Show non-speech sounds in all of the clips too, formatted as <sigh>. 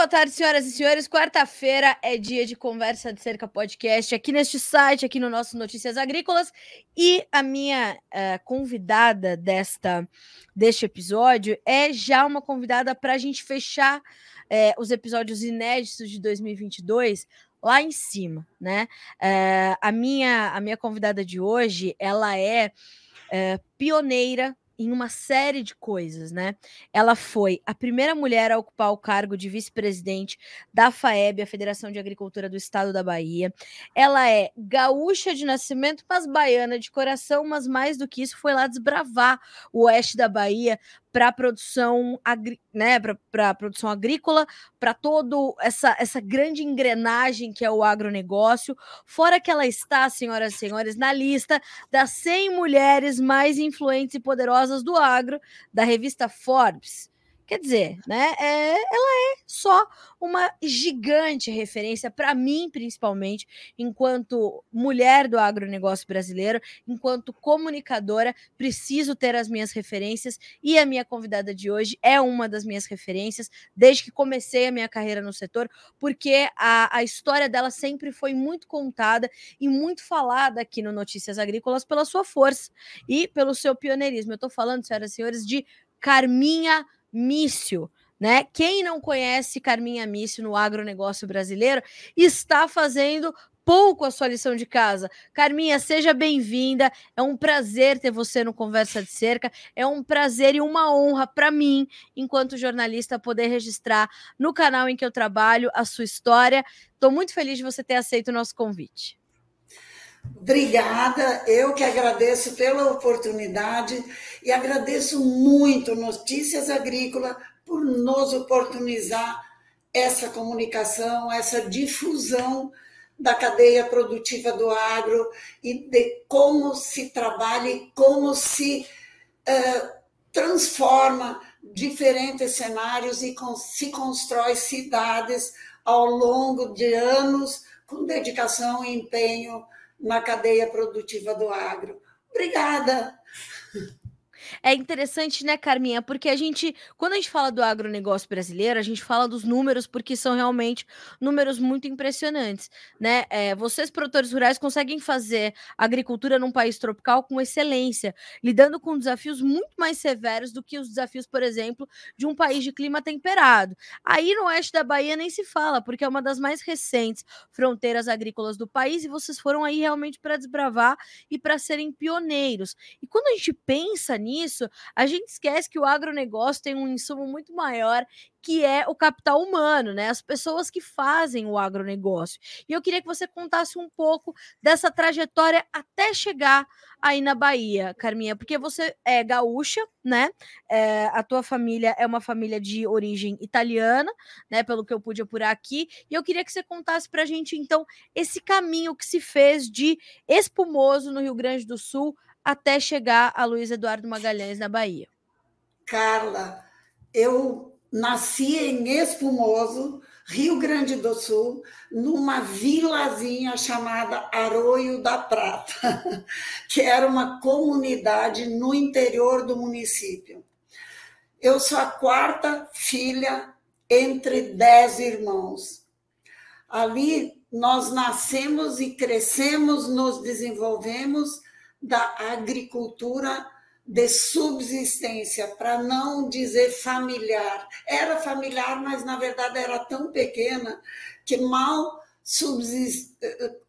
boa tarde, senhoras e senhores. Quarta-feira é dia de conversa de cerca podcast aqui neste site, aqui no nosso Notícias Agrícolas. E a minha uh, convidada desta deste episódio é já uma convidada para a gente fechar uh, os episódios inéditos de 2022 lá em cima, né? Uh, a minha a minha convidada de hoje, ela é pioneira em uma série de coisas, né? Ela foi a primeira mulher a ocupar o cargo de vice-presidente da FAEB, a Federação de Agricultura do Estado da Bahia. Ela é gaúcha de nascimento, mas baiana de coração, mas mais do que isso, foi lá desbravar o oeste da Bahia para a produção, agri, né, para produção agrícola, para todo essa, essa grande engrenagem que é o agronegócio, fora que ela está, senhoras e senhores, na lista das 100 mulheres mais influentes e poderosas do agro da revista Forbes. Quer dizer, né? É, ela é só uma gigante referência para mim, principalmente, enquanto mulher do agronegócio brasileiro, enquanto comunicadora, preciso ter as minhas referências e a minha convidada de hoje é uma das minhas referências desde que comecei a minha carreira no setor, porque a, a história dela sempre foi muito contada e muito falada aqui no Notícias Agrícolas pela sua força e pelo seu pioneirismo. Eu estou falando, senhoras e senhores, de Carminha Mício. Né? Quem não conhece Carminha Mício no agronegócio brasileiro está fazendo pouco a sua lição de casa. Carminha, seja bem-vinda. É um prazer ter você no Conversa de Cerca. É um prazer e uma honra para mim, enquanto jornalista, poder registrar no canal em que eu trabalho a sua história. Estou muito feliz de você ter aceito o nosso convite. Obrigada, eu que agradeço pela oportunidade e agradeço muito Notícias Agrícola por nos oportunizar essa comunicação, essa difusão da cadeia produtiva do agro e de como se trabalha e como se uh, transforma diferentes cenários e se constrói cidades ao longo de anos com dedicação e empenho na cadeia produtiva do agro. Obrigada. É interessante, né, Carminha? Porque a gente, quando a gente fala do agronegócio brasileiro, a gente fala dos números porque são realmente números muito impressionantes, né? É, vocês, produtores rurais, conseguem fazer agricultura num país tropical com excelência, lidando com desafios muito mais severos do que os desafios, por exemplo, de um país de clima temperado. Aí no oeste da Bahia nem se fala, porque é uma das mais recentes fronteiras agrícolas do país e vocês foram aí realmente para desbravar e para serem pioneiros. E quando a gente pensa nisso, nisso, a gente esquece que o agronegócio tem um insumo muito maior que é o capital humano, né? As pessoas que fazem o agronegócio. E eu queria que você contasse um pouco dessa trajetória até chegar aí na Bahia, Carminha, porque você é gaúcha, né? É, a tua família é uma família de origem italiana, né? Pelo que eu pude apurar aqui. E eu queria que você contasse pra gente, então, esse caminho que se fez de espumoso no Rio Grande do Sul até chegar a Luiz Eduardo Magalhães na Bahia? Carla, eu nasci em Espumoso, Rio Grande do Sul, numa vilazinha chamada Arroio da Prata, <laughs> que era uma comunidade no interior do município. Eu sou a quarta filha entre dez irmãos. Ali nós nascemos e crescemos, nos desenvolvemos da agricultura de subsistência, para não dizer familiar. Era familiar, mas na verdade era tão pequena que mal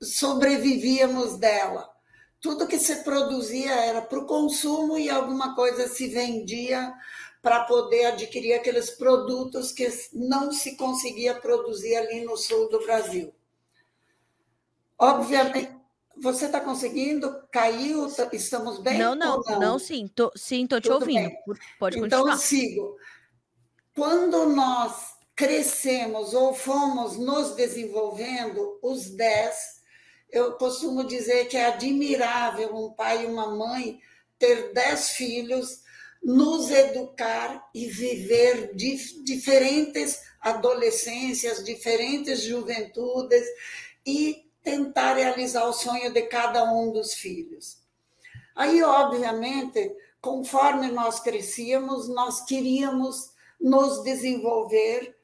sobrevivíamos dela. Tudo que se produzia era para o consumo e alguma coisa se vendia para poder adquirir aqueles produtos que não se conseguia produzir ali no sul do Brasil. Obviamente, você está conseguindo? Caiu? Estamos bem? Não, não, não, não, sim, tô, sim, estou te Tudo ouvindo. Bem. Pode então, continuar. Então, sigo. Quando nós crescemos ou fomos nos desenvolvendo, os dez, eu costumo dizer que é admirável um pai e uma mãe ter dez filhos, nos educar e viver dif diferentes adolescências, diferentes juventudes e tentar realizar o sonho de cada um dos filhos. Aí, obviamente, conforme nós crescíamos, nós queríamos nos desenvolver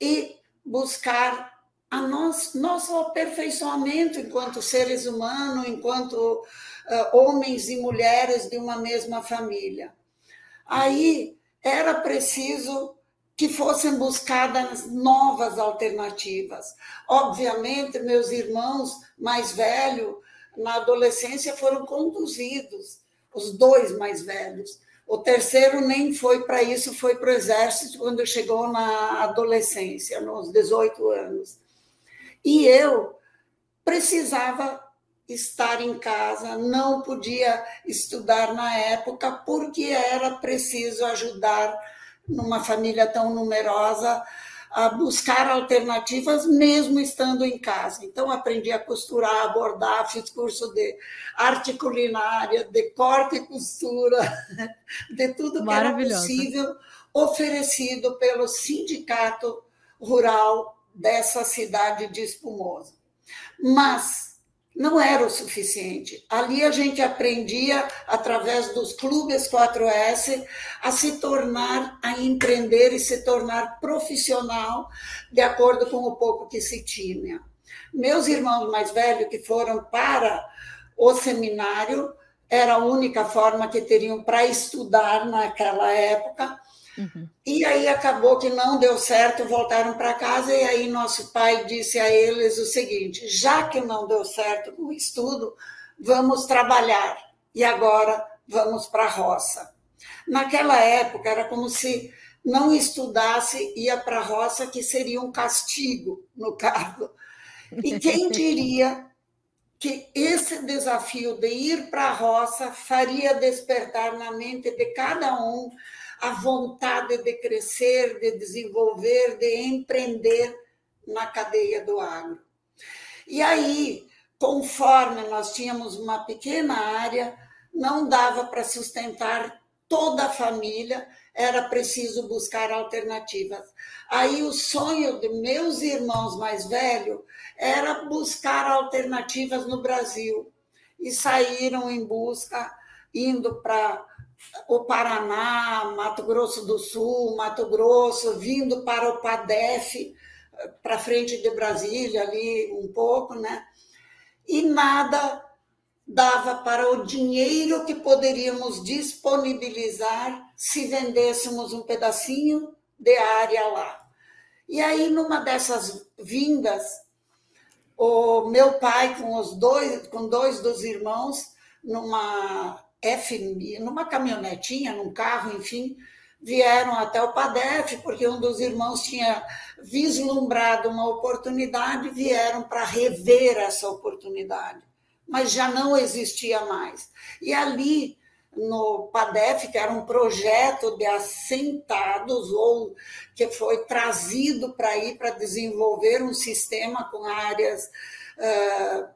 e buscar a nós, nosso aperfeiçoamento enquanto seres humanos, enquanto uh, homens e mulheres de uma mesma família. Aí era preciso que fossem buscadas novas alternativas. Obviamente, meus irmãos mais velhos, na adolescência, foram conduzidos, os dois mais velhos. O terceiro nem foi para isso, foi para o exército quando chegou na adolescência, nos 18 anos. E eu precisava estar em casa, não podia estudar na época, porque era preciso ajudar numa família tão numerosa a buscar alternativas mesmo estando em casa. Então aprendi a costurar, a bordar, fiz curso de arte culinária, de corte e costura, <laughs> de tudo que era possível oferecido pelo sindicato rural dessa cidade de Espumoso. Mas não era o suficiente. Ali a gente aprendia, através dos clubes 4S, a se tornar, a empreender e se tornar profissional, de acordo com o pouco que se tinha. Meus irmãos mais velhos, que foram para o seminário, era a única forma que teriam para estudar naquela época, Uhum. E aí acabou que não deu certo, voltaram para casa, e aí nosso pai disse a eles o seguinte: já que não deu certo o estudo, vamos trabalhar. E agora vamos para a roça. Naquela época era como se não estudasse, ia para a roça, que seria um castigo, no <laughs> caso. E quem diria que esse desafio de ir para a roça faria despertar na mente de cada um a vontade de crescer, de desenvolver, de empreender na cadeia do agro. E aí, conforme nós tínhamos uma pequena área, não dava para sustentar toda a família, era preciso buscar alternativas. Aí o sonho de meus irmãos mais velhos era buscar alternativas no Brasil. E saíram em busca, indo para o Paraná, Mato Grosso do Sul, Mato Grosso, vindo para o PADEF, para frente de Brasília, ali um pouco, né? E nada dava para o dinheiro que poderíamos disponibilizar se vendêssemos um pedacinho de área lá. E aí, numa dessas vindas, o meu pai com os dois, com dois dos irmãos, numa FMI, numa caminhonetinha, num carro, enfim, vieram até o PADEF, porque um dos irmãos tinha vislumbrado uma oportunidade, vieram para rever essa oportunidade, mas já não existia mais. E ali, no PADEF, que era um projeto de assentados, ou que foi trazido para ir para desenvolver um sistema com áreas uh,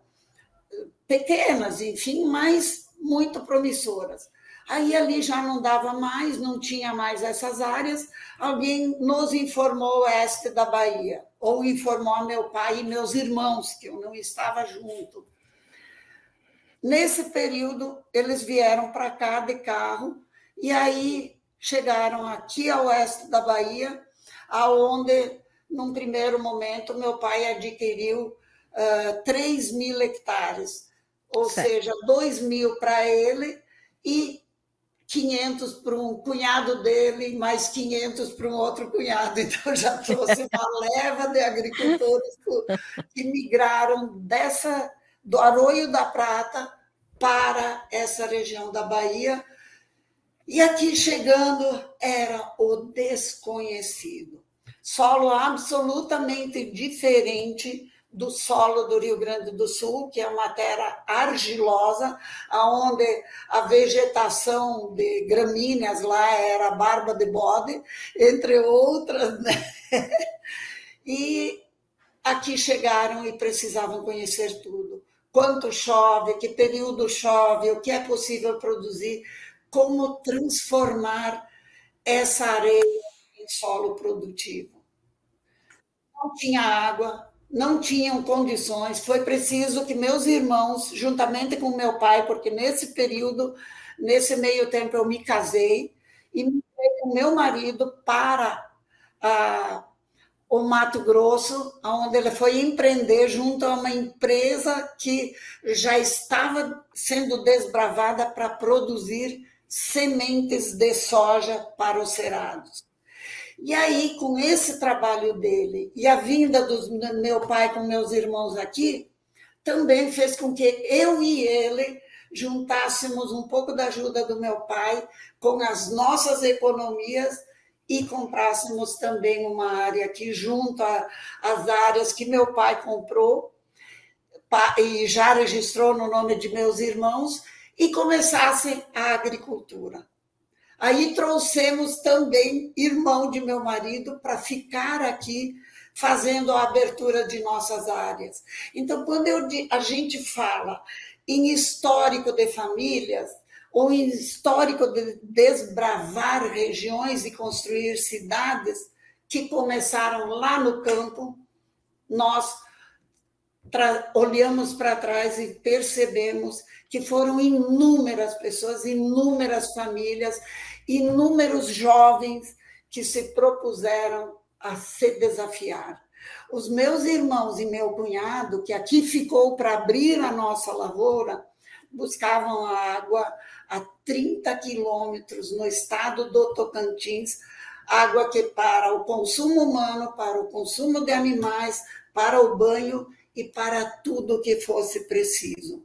pequenas, enfim, mas muito promissoras. Aí ali já não dava mais, não tinha mais essas áreas. Alguém nos informou oeste da Bahia, ou informou meu pai e meus irmãos, que eu não estava junto. Nesse período, eles vieram para cá de carro, e aí chegaram aqui ao oeste da Bahia, aonde, num primeiro momento, meu pai adquiriu uh, 3 mil hectares ou certo. seja, 2 mil para ele e 500 para um cunhado dele, mais 500 para um outro cunhado. <laughs> Então, já trouxe uma <laughs> leva de agricultores que migraram dessa, do Arroio da Prata para essa região da Bahia. E aqui chegando era o desconhecido. Solo absolutamente diferente do solo do Rio Grande do Sul, que é uma terra argilosa, onde a vegetação de gramíneas lá era barba de bode, entre outras, né? <laughs> E aqui chegaram e precisavam conhecer tudo. Quanto chove, que período chove, o que é possível produzir, como transformar essa areia em solo produtivo. Não tinha água, não tinham condições. Foi preciso que meus irmãos, juntamente com meu pai, porque nesse período, nesse meio tempo, eu me casei e me com meu marido para a, o Mato Grosso, onde ele foi empreender junto a uma empresa que já estava sendo desbravada para produzir sementes de soja para os cerados. E aí, com esse trabalho dele e a vinda do meu pai com meus irmãos aqui, também fez com que eu e ele juntássemos um pouco da ajuda do meu pai com as nossas economias e comprássemos também uma área aqui junto às áreas que meu pai comprou e já registrou no nome de meus irmãos e começasse a agricultura. Aí trouxemos também irmão de meu marido para ficar aqui fazendo a abertura de nossas áreas. Então, quando eu, a gente fala em histórico de famílias, ou em histórico de desbravar regiões e construir cidades que começaram lá no campo, nós olhamos para trás e percebemos que foram inúmeras pessoas, inúmeras famílias, inúmeros jovens que se propuseram a se desafiar. Os meus irmãos e meu cunhado, que aqui ficou para abrir a nossa lavoura, buscavam água a 30 quilômetros no estado do Tocantins, água que para o consumo humano, para o consumo de animais, para o banho e para tudo que fosse preciso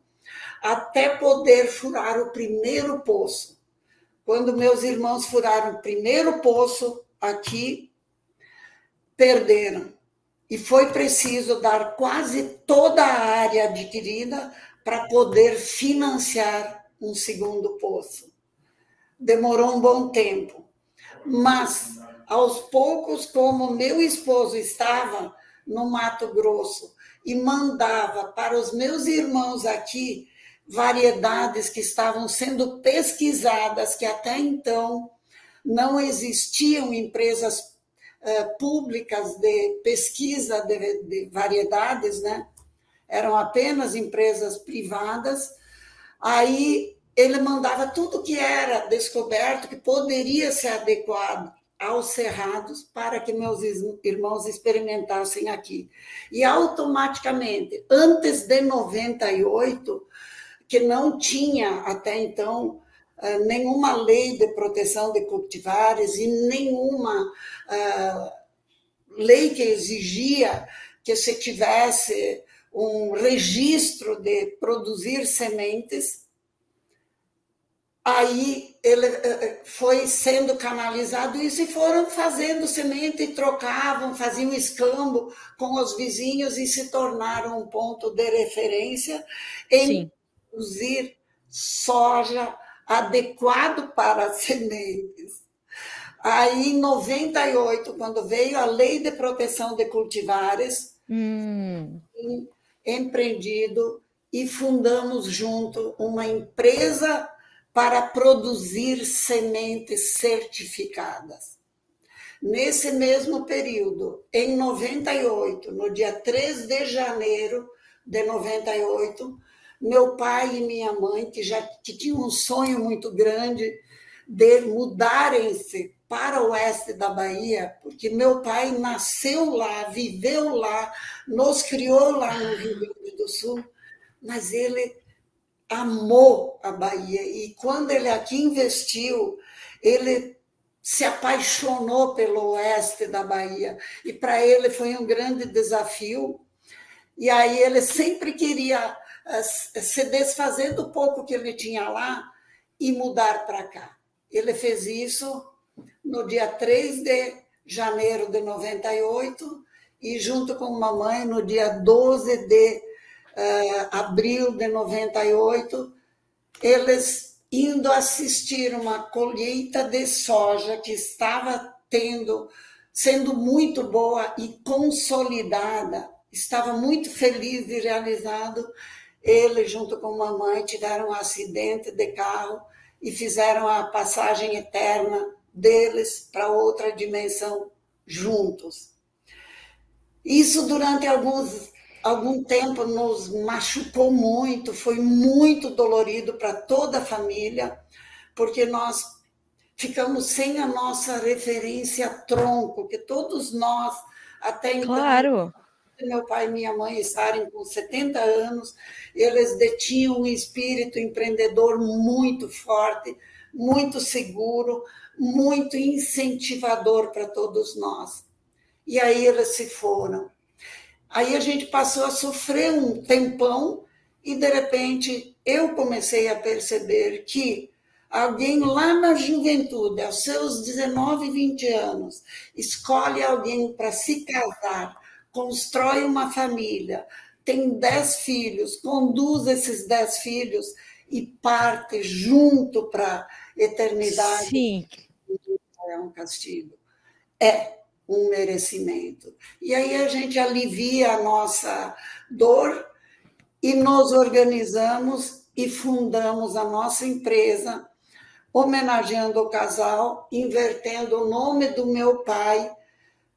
até poder furar o primeiro poço. Quando meus irmãos furaram o primeiro poço aqui, perderam. E foi preciso dar quase toda a área adquirida para poder financiar um segundo poço. Demorou um bom tempo. Mas, aos poucos, como meu esposo estava no Mato Grosso e mandava para os meus irmãos aqui variedades que estavam sendo pesquisadas, que até então não existiam empresas uh, públicas de pesquisa de, de, variedades, né? eram apenas empresas privadas. Aí ele mandava tudo que era descoberto, que poderia ser adequado aos cerrados para que meus irmãos experimentassem aqui. E automaticamente, antes de 98, que não tinha até então eh, nenhuma lei de proteção de cultivares e nenhuma uh, lei que exigia que se tivesse um registro de produzir sementes. Aí ele uh, foi sendo canalizado isso e foram fazendo semente, trocavam, faziam escambo com os vizinhos e se tornaram um ponto de referência em Sim produzir soja adequado para sementes. Aí, em 98, quando veio a Lei de Proteção de Cultivares, hum. empreendido e fundamos junto uma empresa para produzir sementes certificadas. Nesse mesmo período, em 98, no dia 3 de janeiro de 98, meu pai e minha mãe, que já que tinham um sonho muito grande de mudarem-se para o oeste da Bahia, porque meu pai nasceu lá, viveu lá, nos criou lá no Rio Grande do Sul, mas ele amou a Bahia e quando ele aqui investiu, ele se apaixonou pelo oeste da Bahia e para ele foi um grande desafio. E aí ele sempre queria se desfazer do pouco que ele tinha lá e mudar para cá. Ele fez isso no dia 3 de janeiro de 98 e junto com mamãe no dia 12 de abril de 98, eles indo assistir uma colheita de soja que estava tendo sendo muito boa e consolidada, estava muito feliz e realizado ele, junto com mamãe, tiveram um acidente de carro e fizeram a passagem eterna deles para outra dimensão juntos. Isso durante alguns, algum tempo nos machucou muito, foi muito dolorido para toda a família, porque nós ficamos sem a nossa referência tronco, que todos nós Até então, claro. meu pai e minha mãe estarem com 70 anos, eles detinham um espírito empreendedor muito forte, muito seguro, muito incentivador para todos nós. E aí eles se foram. Aí a gente passou a sofrer um tempão e, de repente, eu comecei a perceber que alguém lá na juventude, aos seus 19, 20 anos, escolhe alguém para se casar, constrói uma família, tem 10 filhos, conduz esses 10 filhos e parte junto para a eternidade. Sim. É um castigo. É um merecimento. E aí a gente alivia a nossa dor e nos organizamos e fundamos a nossa empresa, homenageando o casal, invertendo o nome do meu pai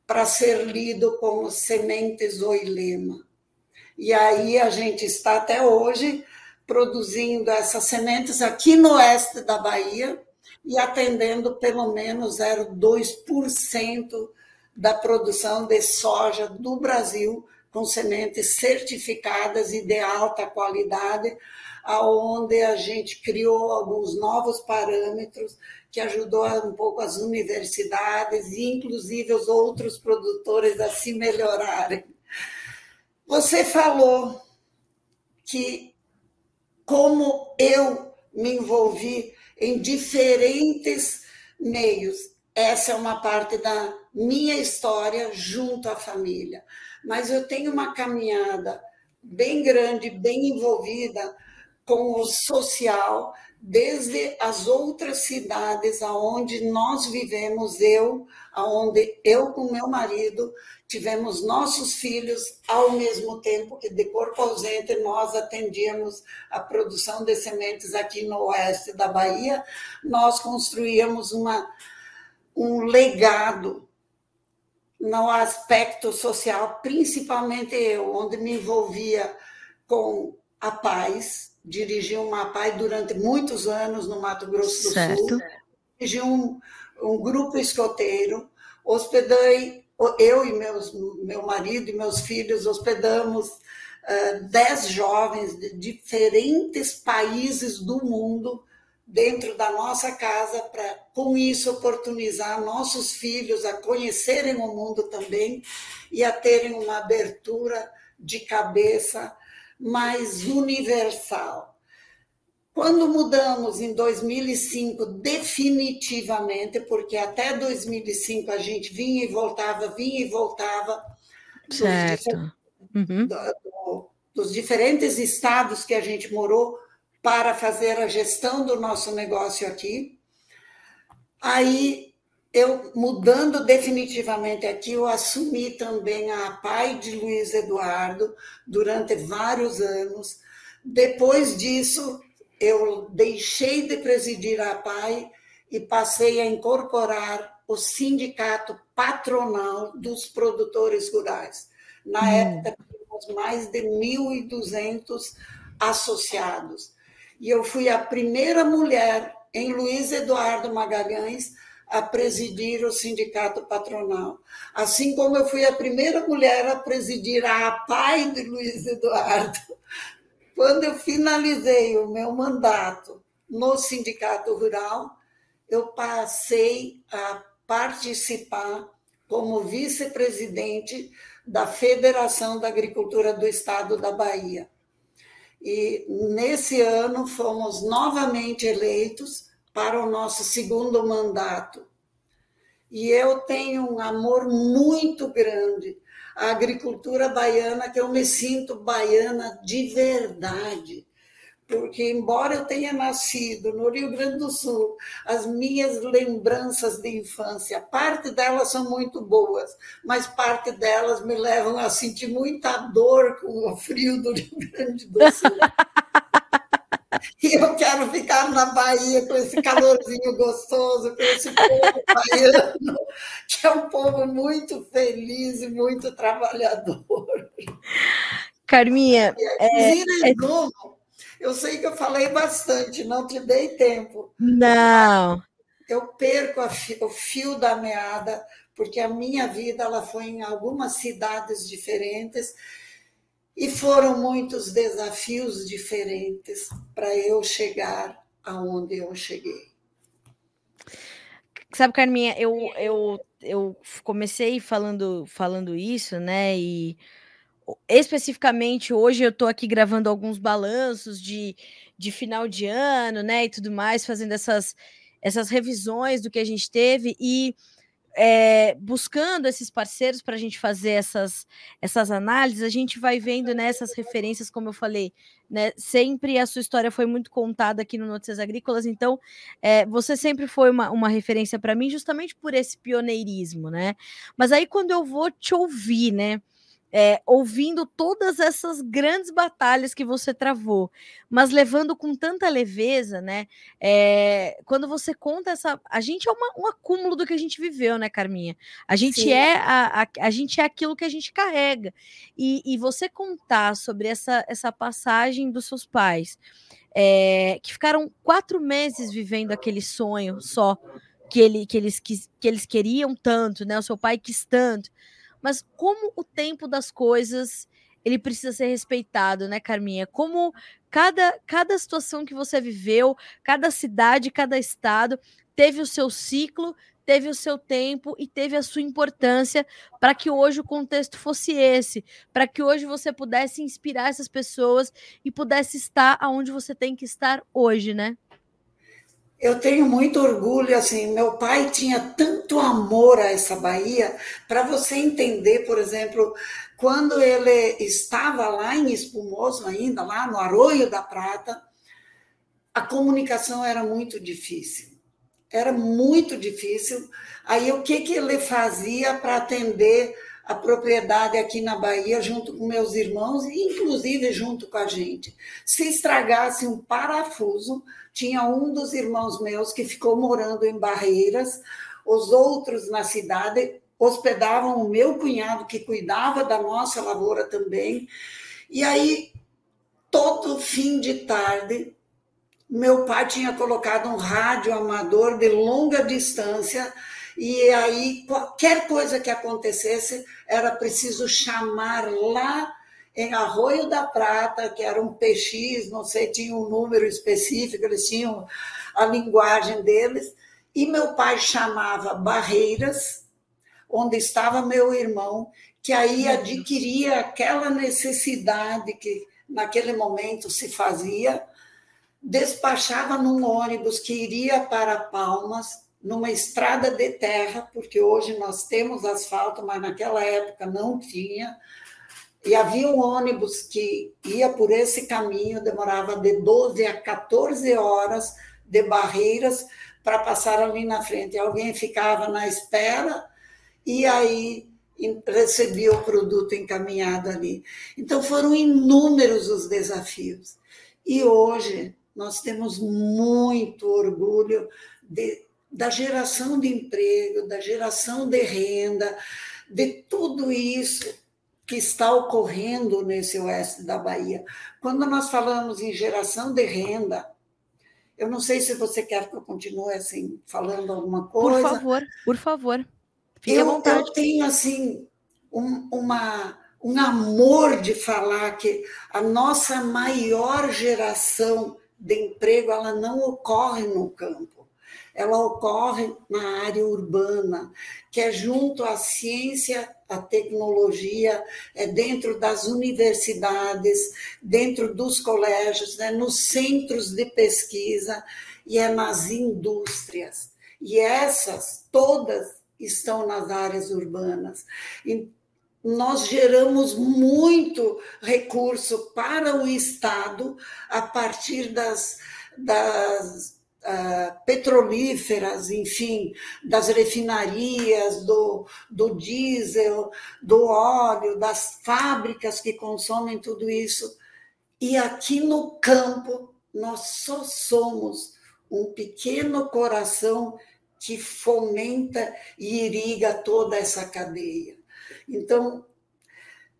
para ser lido como Sementes Oilema. E aí a gente está até hoje produzindo essas sementes aqui no oeste da Bahia e atendendo pelo menos 0,2% da produção de soja do Brasil com sementes certificadas e de alta qualidade, aonde a gente criou alguns novos parâmetros que ajudou um pouco as universidades e inclusive os outros produtores a se melhorarem. Você falou que como eu me envolvi em diferentes meios essa é uma parte da minha história junto à família. Mas eu tenho uma caminhada bem grande, bem envolvida com o social, desde as outras cidades aonde nós vivemos, eu, aonde eu com meu marido tivemos nossos filhos ao mesmo tempo que de corpo ausente nós atendíamos a produção de sementes aqui no oeste da Bahia, nós construíamos uma um legado no aspecto social, principalmente eu, onde me envolvia com a paz, dirigi uma paz durante muitos anos no Mato Grosso do certo. Sul, dirigi um, um grupo escoteiro, hospedei, eu e meus, meu marido e meus filhos hospedamos uh, dez jovens de diferentes países do mundo dentro da nossa casa para, com isso, oportunizar nossos filhos a conhecerem o mundo também e a terem uma abertura de cabeça mais universal. Quando mudamos em 2005, definitivamente, porque até 2005 a gente vinha e voltava, vinha e voltava. Certo. Dos, uhum. do, dos diferentes estados que a gente morou, para fazer a gestão do nosso negócio aqui. Aí, eu mudando definitivamente aqui, eu assumi também a pai de Luiz Eduardo durante vários anos. Depois disso, eu deixei de presidir a PAI e passei a incorporar o sindicato patronal dos produtores rurais. Na hum. época, tínhamos mais de 1.200 associados e eu fui a primeira mulher em Luiz Eduardo Magalhães a presidir o sindicato patronal. Assim como eu fui a primeira mulher a presidir a APAI de Luiz Eduardo. Quando eu finalizei o meu mandato no sindicato rural, eu passei a participar como vice-presidente da Federação da Agricultura do Estado da Bahia. E nesse ano fomos novamente eleitos para o nosso segundo mandato. E eu tenho um amor muito grande à agricultura baiana, que eu me sinto baiana de verdade porque, embora eu tenha nascido no Rio Grande do Sul, as minhas lembranças de infância, parte delas são muito boas, mas parte delas me levam a sentir muita dor com o frio do Rio Grande do Sul. E eu quero ficar na Bahia com esse calorzinho gostoso, com esse povo baiano, que é um povo muito feliz e muito trabalhador. Carminha, é, é, novo, eu sei que eu falei bastante, não te dei tempo. Não. Eu perco o fio da meada, porque a minha vida ela foi em algumas cidades diferentes e foram muitos desafios diferentes para eu chegar aonde eu cheguei. Sabe, Carminha, eu, eu, eu comecei falando, falando isso, né? E especificamente hoje eu estou aqui gravando alguns balanços de, de final de ano, né? E tudo mais, fazendo essas, essas revisões do que a gente teve e é, buscando esses parceiros para a gente fazer essas, essas análises, a gente vai vendo nessas né, referências, como eu falei, né, sempre a sua história foi muito contada aqui no Notícias Agrícolas, então é, você sempre foi uma, uma referência para mim, justamente por esse pioneirismo, né? Mas aí quando eu vou te ouvir, né? É, ouvindo todas essas grandes batalhas que você travou, mas levando com tanta leveza, né? É, quando você conta essa. A gente é uma, um acúmulo do que a gente viveu, né, Carminha? A gente é a, a, a, gente é aquilo que a gente carrega. E, e você contar sobre essa, essa passagem dos seus pais, é, que ficaram quatro meses vivendo aquele sonho só. Que, ele, que, eles, que, que eles queriam tanto, né? O seu pai quis tanto mas como o tempo das coisas ele precisa ser respeitado, né, Carminha? Como cada, cada situação que você viveu, cada cidade, cada estado teve o seu ciclo, teve o seu tempo e teve a sua importância para que hoje o contexto fosse esse, para que hoje você pudesse inspirar essas pessoas e pudesse estar aonde você tem que estar hoje, né? Eu tenho muito orgulho, assim, meu pai tinha tanto amor a essa Bahia, para você entender, por exemplo, quando ele estava lá em Espumoso ainda, lá no Arroio da Prata, a comunicação era muito difícil. Era muito difícil. Aí o que, que ele fazia para atender a propriedade aqui na Bahia, junto com meus irmãos, inclusive junto com a gente? Se estragasse um parafuso, tinha um dos irmãos meus que ficou morando em Barreiras, os outros na cidade hospedavam o meu cunhado, que cuidava da nossa lavoura também. E aí, todo fim de tarde, meu pai tinha colocado um rádio amador de longa distância, e aí qualquer coisa que acontecesse era preciso chamar lá em Arroio da Prata, que era um PX, não sei, tinha um número específico, eles tinham a linguagem deles, e meu pai chamava Barreiras, onde estava meu irmão, que aí uhum. adquiria aquela necessidade que naquele momento se fazia, despachava num ônibus que iria para Palmas, numa estrada de terra, porque hoje nós temos asfalto, mas naquela época não tinha, e havia um ônibus que ia por esse caminho, demorava de 12 a 14 horas de barreiras para passar ali na frente. Alguém ficava na espera e aí recebia o produto encaminhado ali. Então foram inúmeros os desafios. E hoje nós temos muito orgulho de, da geração de emprego, da geração de renda, de tudo isso que está ocorrendo nesse oeste da Bahia. Quando nós falamos em geração de renda, eu não sei se você quer que eu continue assim falando alguma coisa. Por favor, por favor. Fique eu, à vontade. Eu tenho assim um, uma, um amor de falar que a nossa maior geração de emprego ela não ocorre no campo ela ocorre na área urbana, que é junto à ciência, à tecnologia, é dentro das universidades, dentro dos colégios, né, nos centros de pesquisa e é nas indústrias. E essas todas estão nas áreas urbanas. E nós geramos muito recurso para o Estado a partir das, das uh, petrolíferas, enfim, das refinarias, do, do diesel, do óleo, das fábricas que consomem tudo isso. E aqui no campo, nós só somos um pequeno coração que fomenta e irriga toda essa cadeia. Então,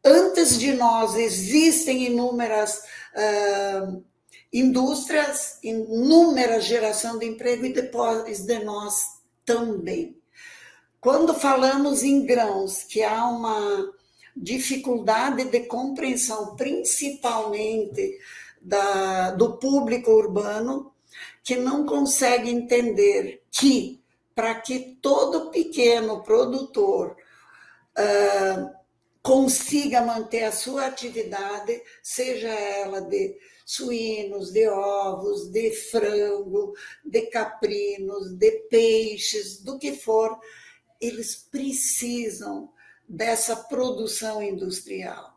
antes de nós existem inúmeras uh, indústrias, inúmera geração de emprego e depois de nós também. Quando falamos em grãos, que há uma dificuldade de compreensão, principalmente da, do público urbano, que não consegue entender que, para que todo pequeno produtor uh, consiga manter a sua atividade, seja ela de suínos, de ovos, de frango, de caprinos, de peixes, do que for, eles precisam dessa produção industrial.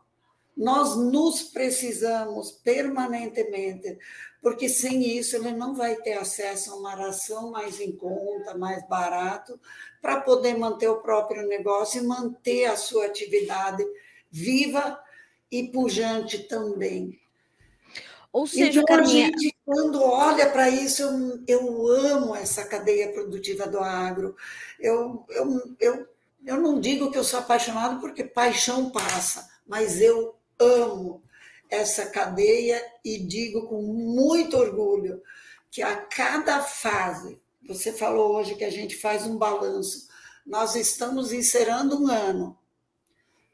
Nós nos precisamos permanentemente, porque sem isso ele não vai ter acesso a uma ração mais em conta, mais barato, para poder manter o próprio negócio e manter a sua atividade viva e pujante também. Ou seja, então, Carminha... a gente, quando olha para isso, eu, eu amo essa cadeia produtiva do agro. Eu, eu, eu, eu não digo que eu sou apaixonado porque paixão passa, mas eu amo essa cadeia e digo com muito orgulho que a cada fase, você falou hoje que a gente faz um balanço, nós estamos encerrando um ano.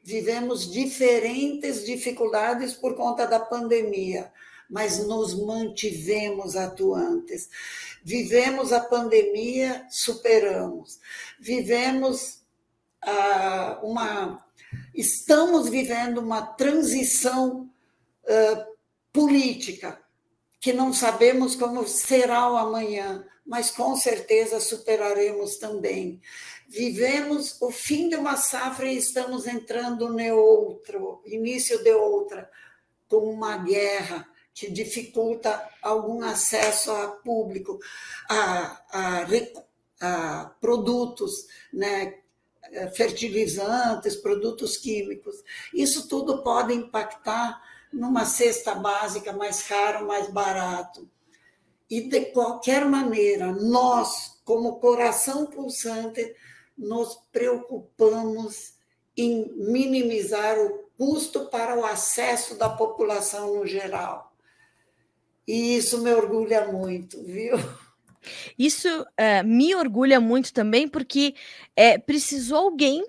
Vivemos diferentes dificuldades por conta da pandemia mas nos mantivemos atuantes. Vivemos a pandemia, superamos. Vivemos ah, uma. Estamos vivendo uma transição ah, política, que não sabemos como será o amanhã, mas com certeza superaremos também. Vivemos o fim de uma safra e estamos entrando no outro, início de outra, com uma guerra, que dificulta algum acesso a público, a, a, a produtos, né, fertilizantes, produtos químicos. Isso tudo pode impactar numa cesta básica mais caro, mais barato. E de qualquer maneira, nós, como coração pulsante, nos preocupamos em minimizar o custo para o acesso da população no geral. E isso me orgulha muito, viu? Isso uh, me orgulha muito também, porque é, precisou alguém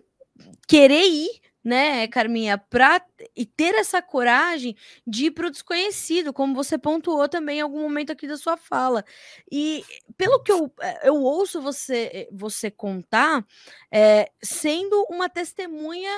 querer ir né, Carminha, para e ter essa coragem de ir para o desconhecido, como você pontuou também em algum momento aqui da sua fala. E pelo que eu, eh, eu ouço você eh, você contar, é, sendo uma testemunha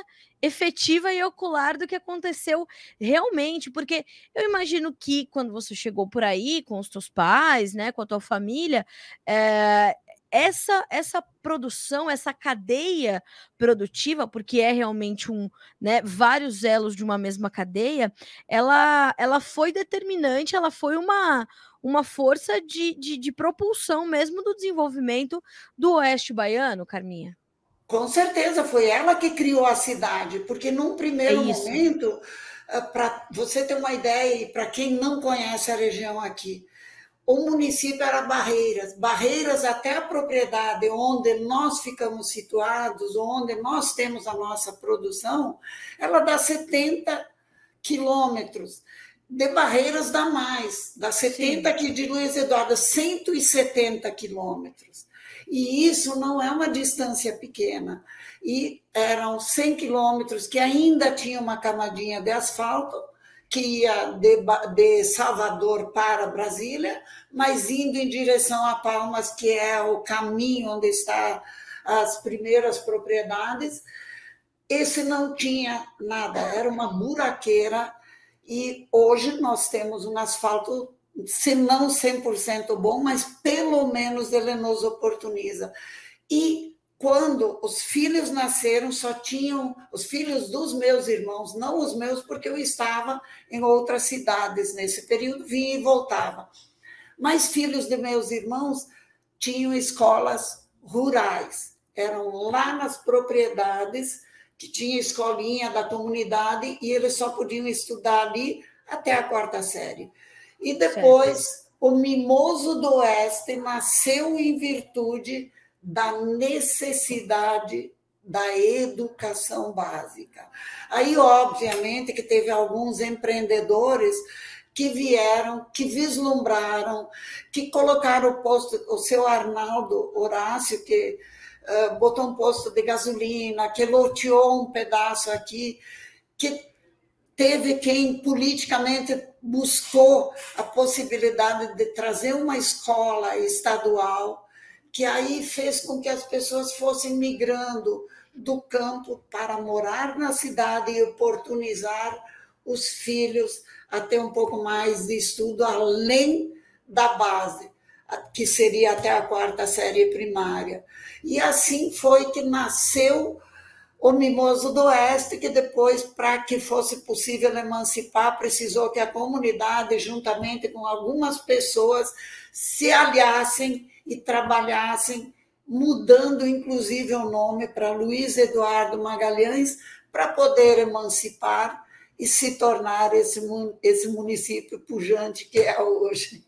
efetiva e ocular do que aconteceu realmente, porque eu imagino que quando você chegou por aí com os teus pais, né, com a tua família, é, essa essa produção, essa cadeia produtiva, porque é realmente um, né, vários elos de uma mesma cadeia, ela ela foi determinante, ela foi uma uma força de, de, de propulsão mesmo do desenvolvimento do Oeste Baiano, Carminha. Com certeza, foi ela que criou a cidade, porque num primeiro é momento, eh, para você ter uma ideia, e para quem não conhece a região aqui, o município era Barreiras, Barreiras até a propriedade onde nós ficamos situados, onde nós temos a nossa produção, ela dá 70 quilômetros. De Barreiras dá mais, dá 70 aqui de Luiz Eduardo, 170 quilômetros. E isso não é uma distância pequena. E eram 100 quilômetros que ainda tinha uma camadinha de asfalto, que ia de, de, Salvador para Brasília, mas indo em direção a Palmas, que é o caminho onde estão as primeiras propriedades. Esse não tinha nada, era uma buraqueira, e hoje nós temos um asfalto, se não 100% bom, mas pelo menos ele nos oportuniza. E quando os filhos nasceram, só tinham os filhos dos meus irmãos, não os meus, porque eu estava em outras cidades nesse período, vinha e voltava. Mas filhos de meus irmãos tinham escolas rurais, eram lá nas propriedades, que tinha escolinha da comunidade, e eles só podiam estudar ali até a quarta série. E depois, certo. o Mimoso do Oeste nasceu em virtude da necessidade da educação básica. Aí, obviamente, que teve alguns empreendedores que vieram, que vislumbraram, que colocaram o posto, o seu Arnaldo Horácio, que uh, botou um posto de gasolina, que loteou um pedaço aqui, que teve quem politicamente buscou a possibilidade de trazer uma escola estadual, que aí fez com que as pessoas fossem migrando do campo para morar na cidade e oportunizar os filhos a ter um pouco mais de estudo além da base, que seria até a quarta série primária. E assim foi que nasceu o Mimoso do Oeste, que depois, para que fosse possível emancipar, precisou que a comunidade, juntamente com algumas pessoas, se aliassem e trabalhassem, mudando inclusive o nome para Luiz Eduardo Magalhães, para poder emancipar e se tornar esse, esse município pujante que é hoje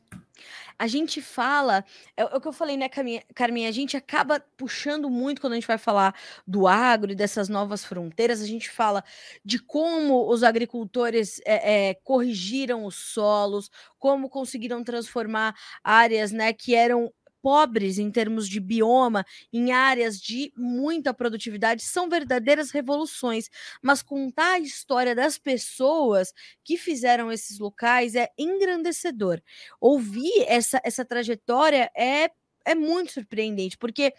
a gente fala, é, é, o que eu falei, né, Carminha? A gente acaba puxando muito quando a gente vai falar do agro e dessas novas fronteiras, a gente fala de como os agricultores é, é, corrigiram os solos, como conseguiram transformar áreas né, que eram pobres em termos de bioma, em áreas de muita produtividade, são verdadeiras revoluções. Mas contar a história das pessoas que fizeram esses locais é engrandecedor. Ouvir essa, essa trajetória é é muito surpreendente, porque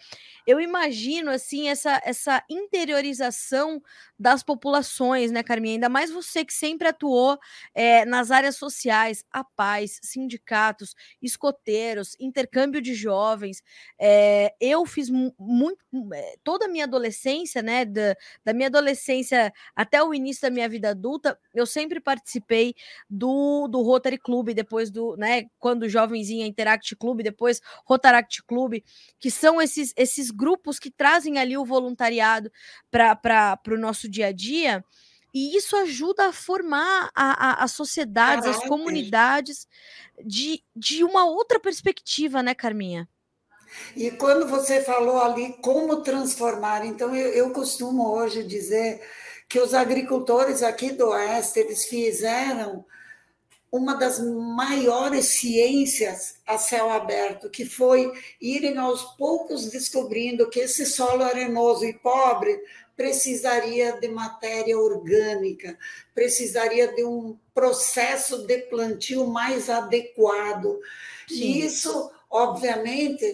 eu imagino assim essa, essa interiorização das populações, né, Carminha? Ainda mais você que sempre atuou é, nas áreas sociais, a paz, sindicatos, escoteiros, intercâmbio de jovens. É, eu fiz muito eh, toda a minha adolescência, né? Da, da minha adolescência até o início da minha vida adulta, eu sempre participei do, do Rotary Club, depois do, né, quando jovenzinha Interact Club, depois Rotaract Clube, que são esses, esses grupos que trazem ali o voluntariado para o nosso dia a dia. E isso ajuda a formar a, a, as sociedades, Caraca. as comunidades de, de uma outra perspectiva, né, Carminha? E quando você falou ali como transformar, então eu, eu costumo hoje dizer que os agricultores aqui do Oeste, eles fizeram uma das maiores ciências a céu aberto, que foi irem aos poucos descobrindo que esse solo arenoso e pobre precisaria de matéria orgânica, precisaria de um processo de plantio mais adequado. Sim. E isso, obviamente,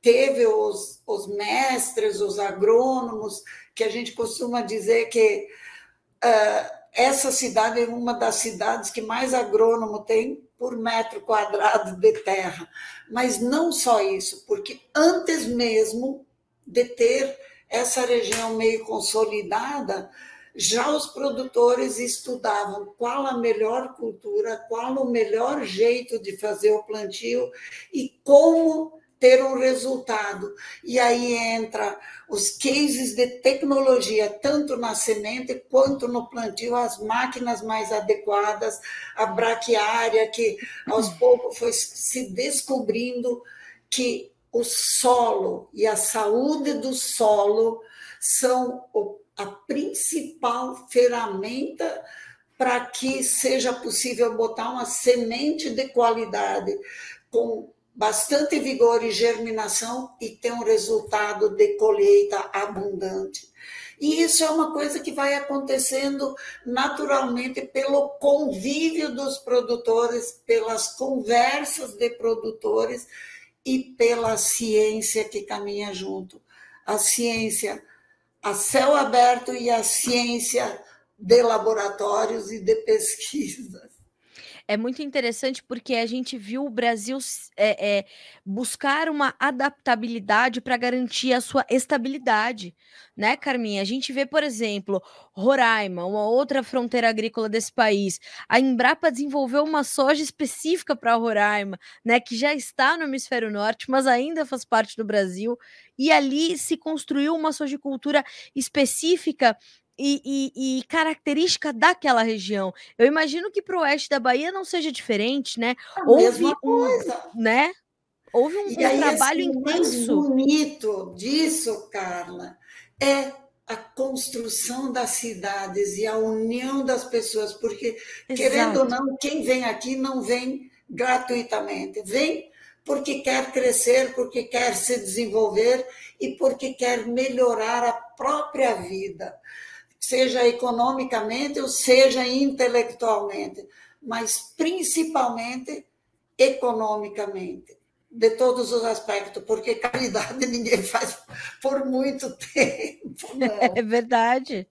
teve os, os mestres, os agrônomos, que a gente costuma dizer que. Uh, essa cidade é uma das cidades que mais agrônomo tem por metro quadrado de terra. Mas não só isso, porque antes mesmo de ter essa região meio consolidada, já os produtores estudavam qual a melhor cultura, qual o melhor jeito de fazer o plantio e como ter um resultado. E aí entra os cases de tecnologia, tanto na semente quanto no plantio, as máquinas mais adequadas, a braquiária, que aos poucos foi se descobrindo que o solo e a saúde do solo são a principal ferramenta para que seja possível botar uma semente de qualidade com bastante vigor e germinação e ter um resultado de colheita abundante. E isso é uma coisa que vai acontecendo naturalmente pelo convívio dos produtores, pelas conversas de produtores e pela ciência que caminha junto. A ciência a céu aberto e a ciência de laboratórios e de pesquisas é muito interessante porque a gente viu o Brasil é, é, buscar uma adaptabilidade para garantir a sua estabilidade, né, Carminha? A gente vê, por exemplo, Roraima, uma outra fronteira agrícola desse país. A Embrapa desenvolveu uma soja específica para Roraima, né, que já está no hemisfério norte, mas ainda faz parte do Brasil. E ali se construiu uma sojicultura específica e, e, e, característica daquela região. Eu imagino que para o oeste da Bahia não seja diferente, né? A Houve um, coisa. né? Houve um, um aí, trabalho assim, intenso. O bonito disso, Carla, é a construção das cidades e a união das pessoas, porque, Exato. querendo ou não, quem vem aqui não vem gratuitamente, vem porque quer crescer, porque quer se desenvolver e porque quer melhorar a própria vida, seja economicamente ou seja intelectualmente, mas principalmente economicamente, de todos os aspectos, porque caridade <laughs> ninguém faz por muito tempo. Não. <laughs> É verdade.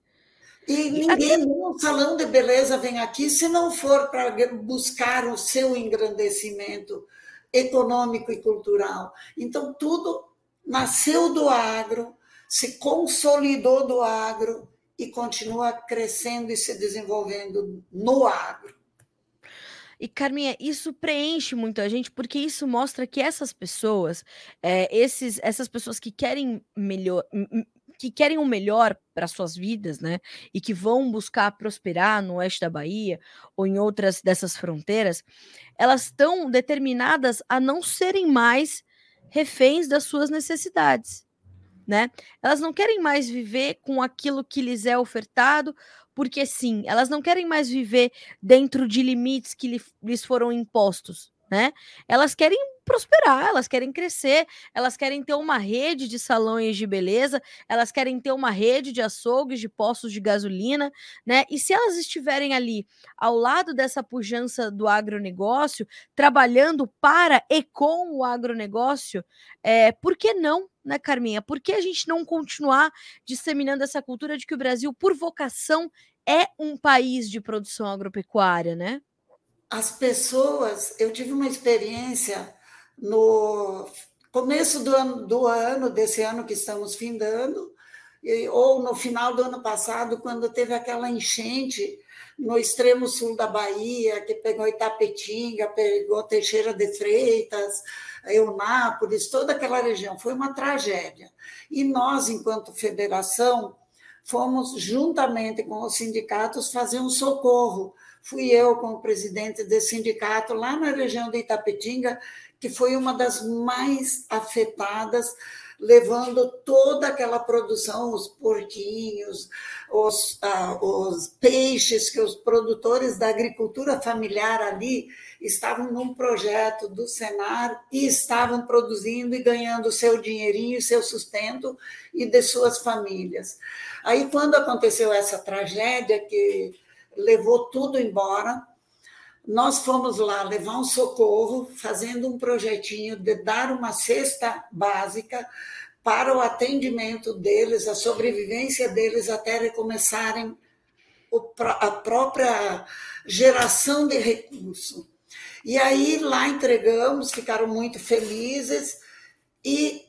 E ninguém no salão de beleza vem aqui se não for para buscar o seu engrandecimento econômico e cultural. Então, tudo nasceu do agro, se consolidou do agro e continua crescendo e se desenvolvendo no agro. E, Carminha, isso preenche muito a gente, porque isso mostra que essas pessoas, é, esses, essas pessoas que querem melhor, que querem o melhor para suas vidas, né? E que vão buscar prosperar no oeste da Bahia ou em outras dessas fronteiras, elas estão determinadas a não serem mais reféns das suas necessidades, né? Elas não querem mais viver com aquilo que lhes é ofertado, porque sim, elas não querem mais viver dentro de limites que lhes foram impostos, né? Elas querem prosperar, elas querem crescer, elas querem ter uma rede de salões de beleza, elas querem ter uma rede de açougues, de postos de gasolina, né? E se elas estiverem ali ao lado dessa pujança do agronegócio, trabalhando para e com o agronegócio, é, por que não, né, Carminha? Por que a gente não continuar disseminando essa cultura de que o Brasil, por vocação, é um país de produção agropecuária, né? As pessoas, eu tive uma experiência no começo do ano, do ano, desse ano que estamos findando, ou no final do ano passado, quando teve aquela enchente no extremo sul da Bahia, que pegou Itapetinga, pegou Teixeira de Freitas, Eunápolis, toda aquela região. Foi uma tragédia. E nós, enquanto federação, fomos, juntamente com os sindicatos, fazer um socorro. Fui eu, como presidente desse sindicato, lá na região de Itapetinga, que foi uma das mais afetadas, levando toda aquela produção, os porquinhos, os, ah, os peixes que os produtores da agricultura familiar ali estavam num projeto do Senar e estavam produzindo e ganhando seu dinheirinho, seu sustento e de suas famílias. Aí, quando aconteceu essa tragédia que levou tudo embora, nós fomos lá levar um socorro, fazendo um projetinho de dar uma cesta básica para o atendimento deles, a sobrevivência deles até recomeçarem a própria geração de recurso. E aí lá entregamos, ficaram muito felizes e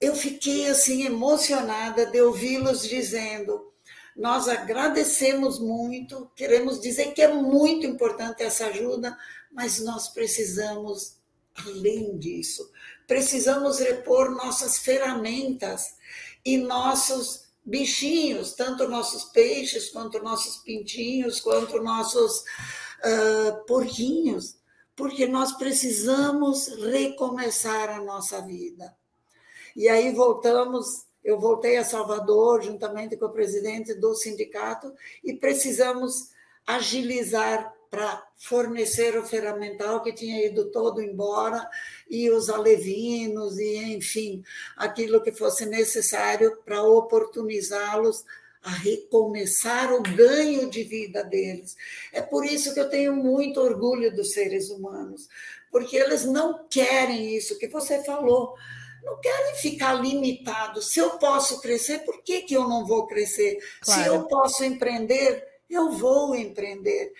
eu fiquei assim emocionada de ouvi-los dizendo: nós agradecemos muito, queremos dizer que é muito importante essa ajuda, mas nós precisamos, além disso, precisamos repor nossas ferramentas e nossos bichinhos, tanto nossos peixes, quanto nossos pintinhos, quanto nossos uh, porquinhos, porque nós precisamos recomeçar a nossa vida. E aí voltamos eu voltei a Salvador, juntamente com o presidente do sindicato, e precisamos agilizar para fornecer o ferramental que tinha ido todo embora, e os alevinos, e enfim, aquilo que fosse necessário para oportunizá-los a recomeçar o ganho de vida deles. É por isso que eu tenho muito orgulho dos seres humanos, porque eles não querem isso que você falou não querem ficar limitados. Se eu posso crescer, por que, que eu não vou crescer? Claro. Se eu posso empreender, eu vou empreender.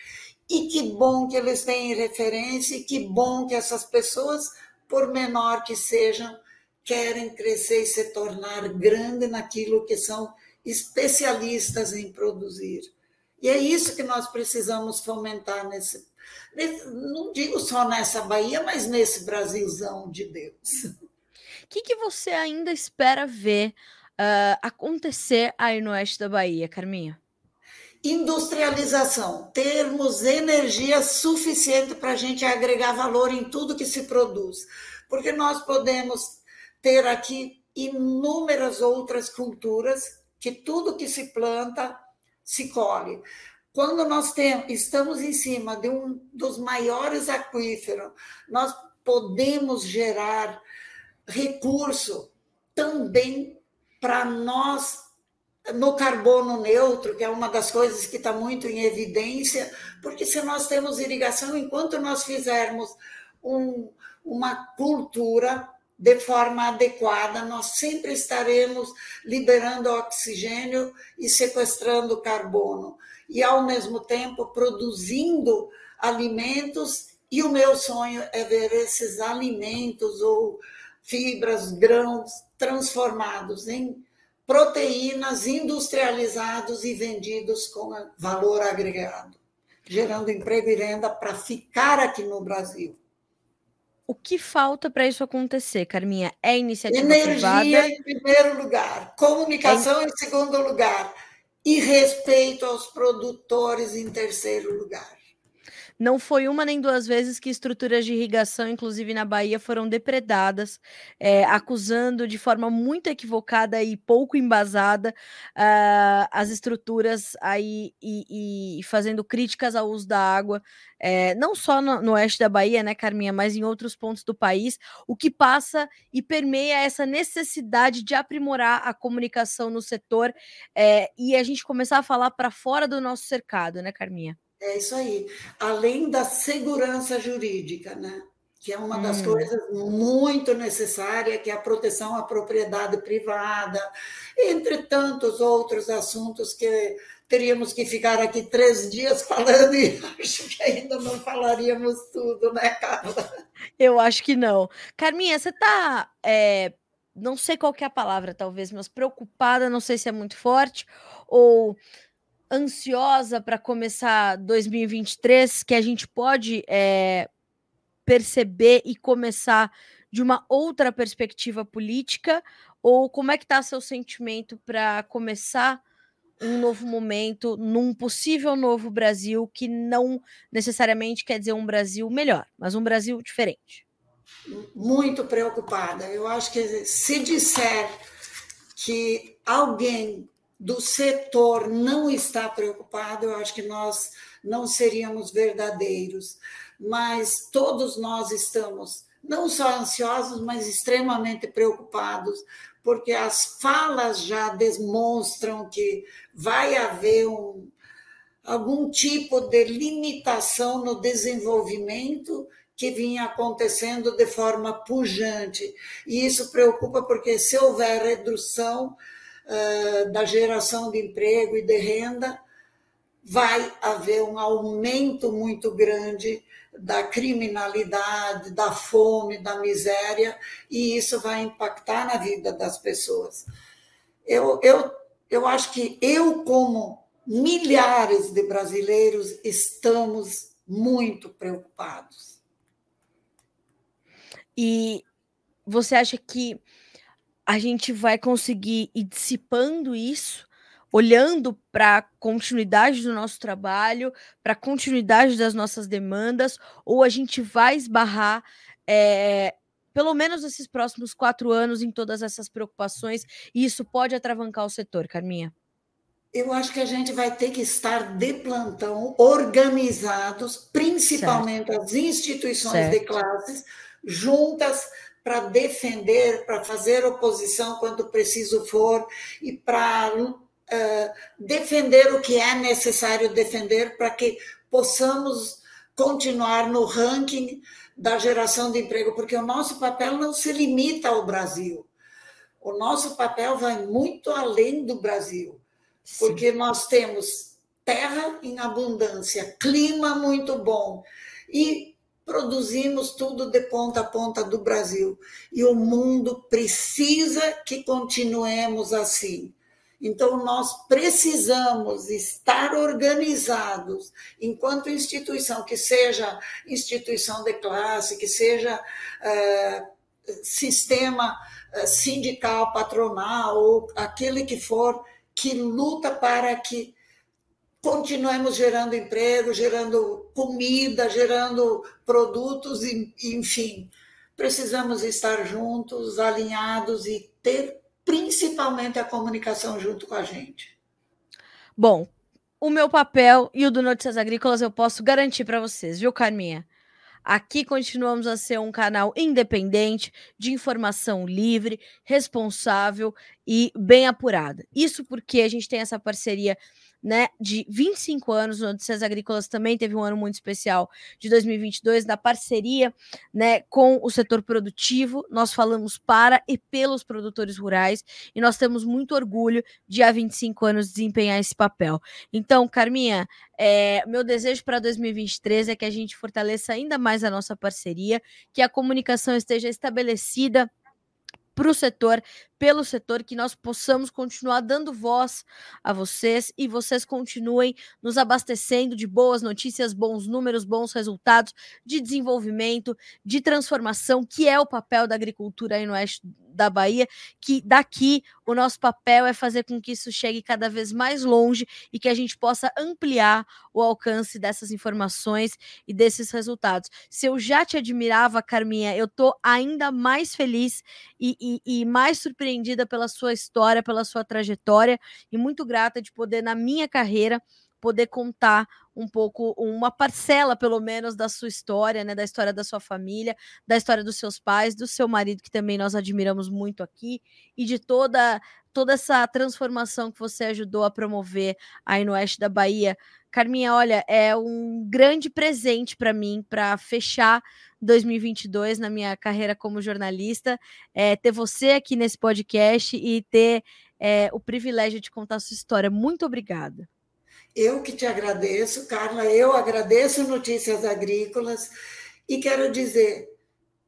E que bom que eles têm referência, e que bom que essas pessoas, por menor que sejam, querem crescer e se tornar grande naquilo que são especialistas em produzir. E é isso que nós precisamos fomentar nesse, nesse não digo só nessa Bahia, mas nesse Brasilzão de Deus que, que você ainda espera ver uh, acontecer aí no oeste da Bahia, Carminha? Industrialização, termos energia suficiente para a gente agregar valor em tudo que se produz, porque nós podemos ter aqui inúmeras outras culturas que tudo que se planta se colhe. Quando nós temos, estamos em cima de um dos maiores aquíferos, nós podemos gerar recurso também para nós no carbono neutro, que é uma das coisas que está muito em evidência, porque se nós temos irrigação, enquanto nós fizermos um, uma cultura de forma adequada, nós sempre estaremos liberando oxigênio e sequestrando carbono, e ao mesmo tempo produzindo alimentos. E o meu sonho é ver esses alimentos ou fibras, grãos transformados em proteínas industrializados e vendidos com valor agregado, gerando emprego e renda para ficar aqui no Brasil. O que falta para isso acontecer, Carminha? É iniciativa Energia privada? em primeiro lugar, comunicação é... em segundo lugar e respeito aos produtores em terceiro lugar. Não foi uma nem duas vezes que estruturas de irrigação, inclusive na Bahia, foram depredadas, é, acusando de forma muito equivocada e pouco embasada uh, as estruturas aí e, e, fazendo críticas ao uso da água, é, não só no, no, oeste da Bahia, né, Carminha, mas em outros pontos do país, o que passa e permeia essa necessidade de aprimorar a comunicação no setor é, e a gente começar a falar para fora do nosso cercado, né, Carminha? É isso aí. Além da segurança jurídica, né? que é uma das hum. coisas muito necessárias, que é a proteção à propriedade privada, entre tantos outros assuntos que teríamos que ficar aqui três dias <laughs> falando e acho que ainda não falaríamos tudo, né, Carla? Eu acho que não. Carminha, você está, é, não sei qual é a palavra, talvez, mas preocupada, não sei se é muito forte, ou ansiosa para começar 2023 que a gente pode é, perceber e começar de uma outra perspectiva política? Ou como é que está seu sentimento para começar um novo momento num possível novo Brasil que não necessariamente quer dizer um Brasil melhor, mas um Brasil diferente? Muito preocupada. Eu acho que se disser que alguém do setor não está preocupado, eu acho que nós não seríamos verdadeiros. Mas todos nós estamos não só ansiosos, mas extremamente preocupados, porque as falas já demonstram que vai haver um, algum tipo de limitação no desenvolvimento que vinha acontecendo de forma pujante. E isso preocupa porque se houver redução, da geração de emprego e de renda, vai haver um aumento muito grande da criminalidade, da fome, da miséria, e isso vai impactar na vida das pessoas. Eu, eu, eu acho que eu, como milhares de brasileiros, estamos muito preocupados. E você acha que a gente vai conseguir ir dissipando isso, olhando para a continuidade do nosso trabalho, para a continuidade das nossas demandas, ou a gente vai esbarrar, é, pelo menos nesses próximos quatro anos, em todas essas preocupações, e isso pode atravancar o setor, Carminha? Eu acho que a gente vai ter que estar de plantão, organizados, principalmente certo. as instituições certo. de classes, juntas para defender, para fazer oposição quando preciso for e para uh, defender o que é necessário defender para que possamos continuar no ranking da geração de emprego, porque o nosso papel não se limita ao Brasil. O nosso papel vai muito além do Brasil, Sim. porque nós temos terra em abundância, clima muito bom e produzimos tudo de ponta a ponta do Brasil. E o mundo precisa que continuemos assim. Então, nós precisamos estar organizados enquanto instituição, que seja instituição de classe, que seja é, sistema é, sindical, patronal, ou aquele que for, que luta para que continuemos gerando emprego, gerando comida, gerando produtos, enfim. Precisamos estar juntos, alinhados e ter principalmente a comunicação junto com a gente. Bom, o meu papel e o do Notícias Agrícolas eu posso garantir para vocês, viu, Carminha? Aqui continuamos a ser um canal independente, de informação livre, responsável e bem apurada. Isso porque a gente tem essa parceria né, de 25 anos, o Notícias Agrícolas também teve um ano muito especial de 2022, da parceria né, com o setor produtivo. Nós falamos para e pelos produtores rurais e nós temos muito orgulho de há 25 anos desempenhar esse papel. Então, Carminha, é, meu desejo para 2023 é que a gente fortaleça ainda mais a nossa parceria, que a comunicação esteja estabelecida para o setor, pelo setor, que nós possamos continuar dando voz a vocês e vocês continuem nos abastecendo de boas notícias, bons números, bons resultados de desenvolvimento, de transformação, que é o papel da agricultura aí no oeste da Bahia, que daqui o nosso papel é fazer com que isso chegue cada vez mais longe e que a gente possa ampliar o alcance dessas informações e desses resultados. Se eu já te admirava, Carminha, eu tô ainda mais feliz e, e, e mais surpreendida pela sua história, pela sua trajetória e muito grata de poder, na minha carreira, poder contar um pouco, uma parcela, pelo menos, da sua história, né? Da história da sua família, da história dos seus pais, do seu marido, que também nós admiramos muito aqui, e de toda, toda essa transformação que você ajudou a promover aí no oeste da Bahia. Carminha, olha, é um grande presente para mim para fechar 2022 na minha carreira como jornalista, é, ter você aqui nesse podcast e ter é, o privilégio de contar a sua história. Muito obrigada. Eu que te agradeço, Carla, eu agradeço Notícias Agrícolas e quero dizer,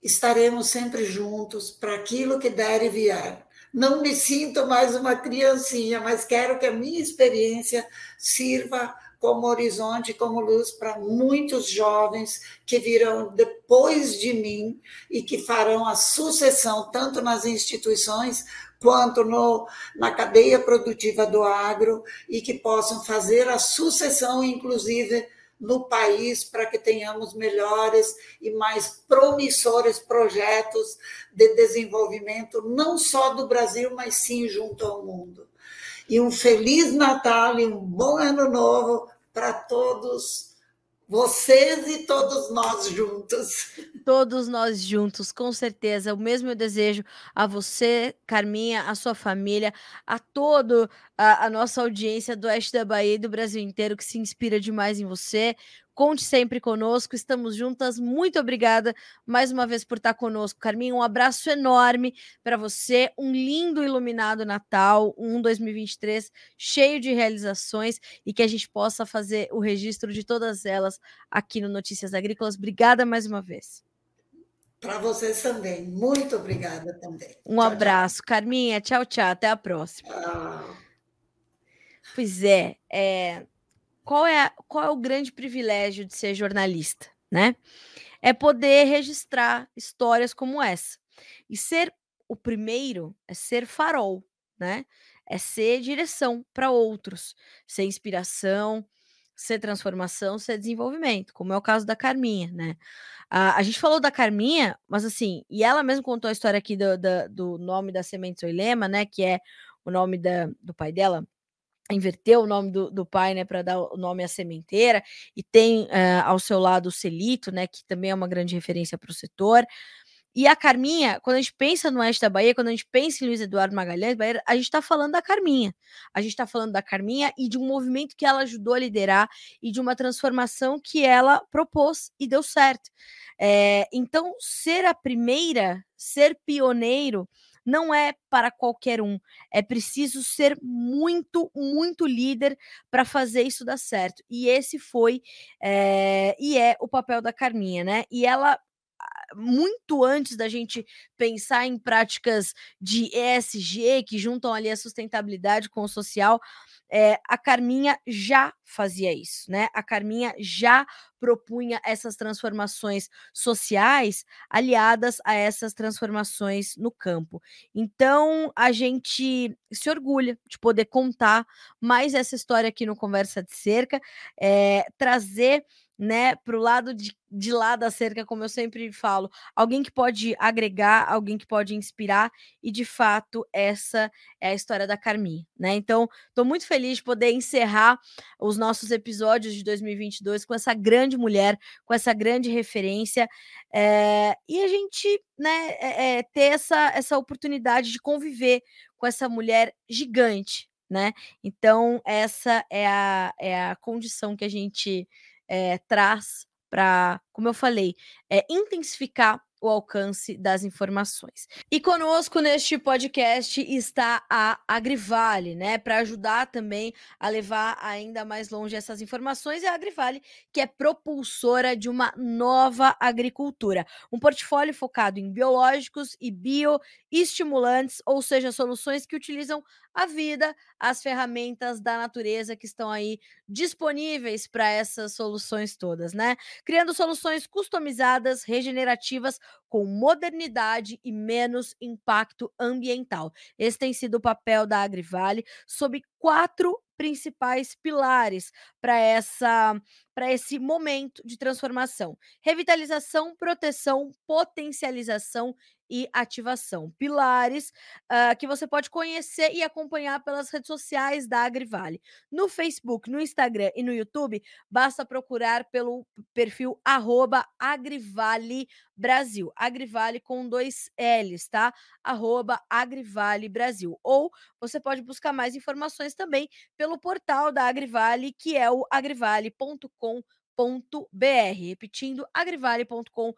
estaremos sempre juntos para aquilo que der e vier. Não me sinto mais uma criancinha, mas quero que a minha experiência sirva como horizonte, como luz para muitos jovens que virão depois de mim e que farão a sucessão tanto nas instituições quanto no, na cadeia produtiva do agro e que possam fazer a sucessão, inclusive, no país, para que tenhamos melhores e mais promissores projetos de desenvolvimento, não só do Brasil, mas sim junto ao mundo. E um feliz Natal e um bom Ano Novo para todos vocês e todos nós juntos. Todos nós juntos, com certeza. O mesmo desejo a você, Carminha, a sua família, a todo a, a nossa audiência do Oeste da Bahia e do Brasil inteiro que se inspira demais em você. Conte sempre conosco, estamos juntas. Muito obrigada mais uma vez por estar conosco, Carminha. Um abraço enorme para você, um lindo iluminado Natal, um 2023 cheio de realizações e que a gente possa fazer o registro de todas elas aqui no Notícias Agrícolas. Obrigada mais uma vez. Para vocês também. Muito obrigada também. Um tchau, abraço, tchau. Carminha. Tchau, tchau. Até a próxima. Tchau. Pois é, é qual é, qual é o grande privilégio de ser jornalista, né? É poder registrar histórias como essa. E ser o primeiro é ser farol, né? É ser direção para outros, ser inspiração, ser transformação, ser desenvolvimento, como é o caso da Carminha, né? A, a gente falou da Carminha, mas assim, e ela mesmo contou a história aqui do, do, do nome da Semente Soilema, né? Que é o nome da, do pai dela, inverteu o nome do, do pai, né, para dar o nome à sementeira, e tem uh, ao seu lado o Celito, né, que também é uma grande referência para o setor. E a Carminha, quando a gente pensa no oeste da Bahia, quando a gente pensa em Luiz Eduardo Magalhães, a gente está falando da Carminha. A gente está falando da Carminha e de um movimento que ela ajudou a liderar e de uma transformação que ela propôs e deu certo. É, então, ser a primeira, ser pioneiro, não é para qualquer um. É preciso ser muito, muito líder para fazer isso dar certo. E esse foi é, e é o papel da Carminha, né? E ela muito antes da gente pensar em práticas de ESG que juntam ali a sustentabilidade com o social, é, a Carminha já fazia isso, né? A Carminha já propunha essas transformações sociais aliadas a essas transformações no campo. Então, a gente se orgulha de poder contar mais essa história aqui no Conversa de Cerca, é, trazer né, para o lado de, de lá da cerca, como eu sempre falo, alguém que pode agregar, alguém que pode inspirar, e de fato essa é a história da Carmi, né? Então, estou muito feliz de poder encerrar os nossos episódios de 2022 com essa grande mulher, com essa grande referência, é, e a gente, né, é, ter essa, essa oportunidade de conviver com essa mulher gigante, né? Então, essa é a, é a condição que a gente é, traz para, como eu falei, é, intensificar o alcance das informações. E conosco neste podcast está a Agrivale, né, para ajudar também a levar ainda mais longe essas informações. E a Agrivale, que é propulsora de uma nova agricultura, um portfólio focado em biológicos e bioestimulantes, ou seja, soluções que utilizam a vida, as ferramentas da natureza que estão aí disponíveis para essas soluções todas, né? Criando soluções customizadas, regenerativas, com modernidade e menos impacto ambiental. Esse tem sido o papel da Agrivale sob quatro principais pilares para essa para esse momento de transformação: revitalização, proteção, potencialização e ativação. Pilares uh, que você pode conhecer e acompanhar pelas redes sociais da Agrivale. No Facebook, no Instagram e no YouTube, basta procurar pelo perfil arroba Agrivale Brasil. Agrivale com dois L's, tá? Arroba Agrivale Brasil. Ou você pode buscar mais informações também pelo portal da Agrivale, que é o agrivale.com.br Repetindo, agrivale.com.br.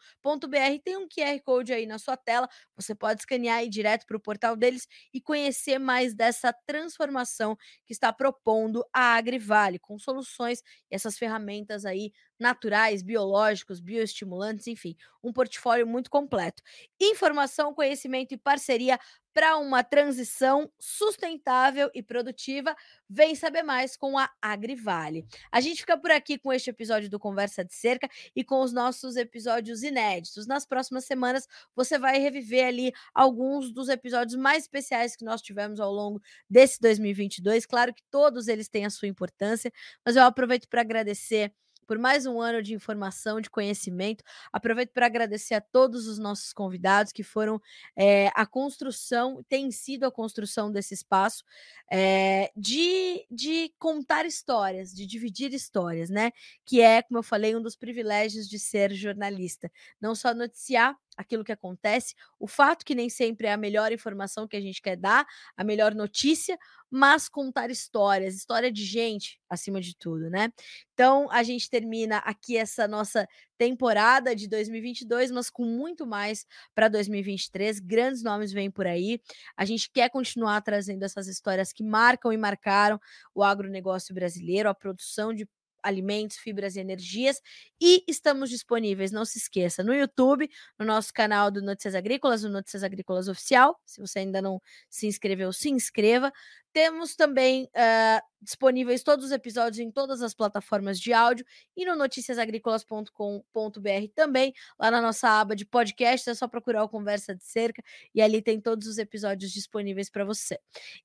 Tem um QR Code aí na sua tela. Você pode escanear e ir direto para o portal deles e conhecer mais dessa transformação que está propondo a Agrivale, com soluções e essas ferramentas aí naturais, biológicos, bioestimulantes, enfim, um portfólio muito completo. Informação, conhecimento e parceria para uma transição sustentável e produtiva. Vem saber mais com a Agrivale. A gente fica por aqui com este episódio do Conversa de Cerca e com os nossos episódios inéditos. Nas próximas semanas, você vai reviver ali alguns dos episódios mais especiais que nós tivemos ao longo desse 2022. Claro que todos eles têm a sua importância, mas eu aproveito para agradecer por mais um ano de informação, de conhecimento. Aproveito para agradecer a todos os nossos convidados que foram é, a construção, tem sido a construção desse espaço é, de, de contar histórias, de dividir histórias, né? Que é, como eu falei, um dos privilégios de ser jornalista. Não só noticiar, aquilo que acontece, o fato que nem sempre é a melhor informação que a gente quer dar, a melhor notícia, mas contar histórias, história de gente acima de tudo, né? Então a gente termina aqui essa nossa temporada de 2022, mas com muito mais para 2023. Grandes nomes vêm por aí. A gente quer continuar trazendo essas histórias que marcam e marcaram o agronegócio brasileiro, a produção de alimentos, fibras e energias. E estamos disponíveis, não se esqueça, no YouTube, no nosso canal do Notícias Agrícolas, o Notícias Agrícolas Oficial. Se você ainda não se inscreveu, se inscreva. Temos também uh, disponíveis todos os episódios em todas as plataformas de áudio e no noticiasagricolas.com.br também, lá na nossa aba de podcast, é só procurar o Conversa de Cerca e ali tem todos os episódios disponíveis para você.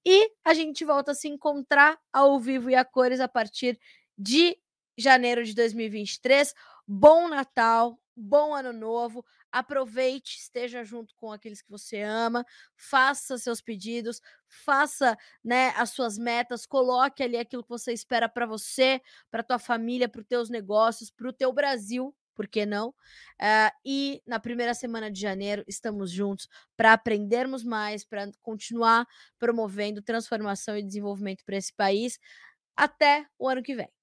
E a gente volta a se encontrar ao vivo e a cores a partir de janeiro de 2023. Bom Natal, bom Ano Novo. Aproveite, esteja junto com aqueles que você ama, faça seus pedidos, faça né, as suas metas, coloque ali aquilo que você espera para você, para tua família, para os teus negócios, para o teu Brasil, por que não? Uh, e na primeira semana de janeiro estamos juntos para aprendermos mais, para continuar promovendo transformação e desenvolvimento para esse país. Até o ano que vem.